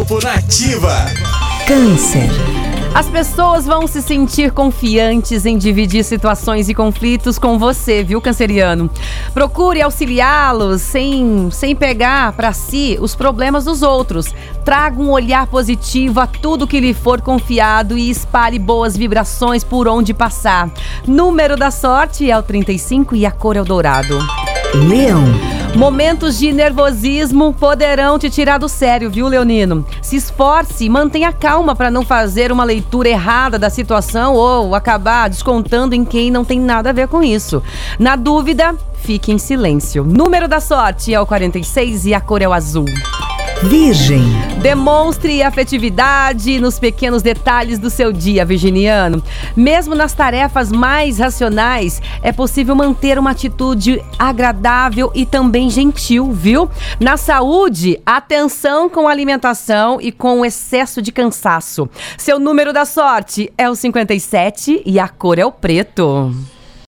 Horóscopo Nativa. Câncer. As pessoas vão se sentir confiantes em dividir situações e conflitos com você, viu, canceriano? Procure auxiliá-los sem, sem pegar para si os problemas dos outros. Traga um olhar positivo a tudo que lhe for confiado e espalhe boas vibrações por onde passar. Número da sorte é o 35 e a cor é o dourado. Leão. Momentos de nervosismo poderão te tirar do sério, viu, Leonino? Se esforce e mantenha calma para não fazer uma leitura errada da situação ou acabar descontando em quem não tem nada a ver com isso. Na dúvida, fique em silêncio. Número da sorte é o 46 e a cor é o azul. Virgem. Demonstre afetividade nos pequenos detalhes do seu dia, virginiano. Mesmo nas tarefas mais racionais, é possível manter uma atitude agradável e também gentil, viu? Na saúde, atenção com a alimentação e com o excesso de cansaço. Seu número da sorte é o 57 e a cor é o preto.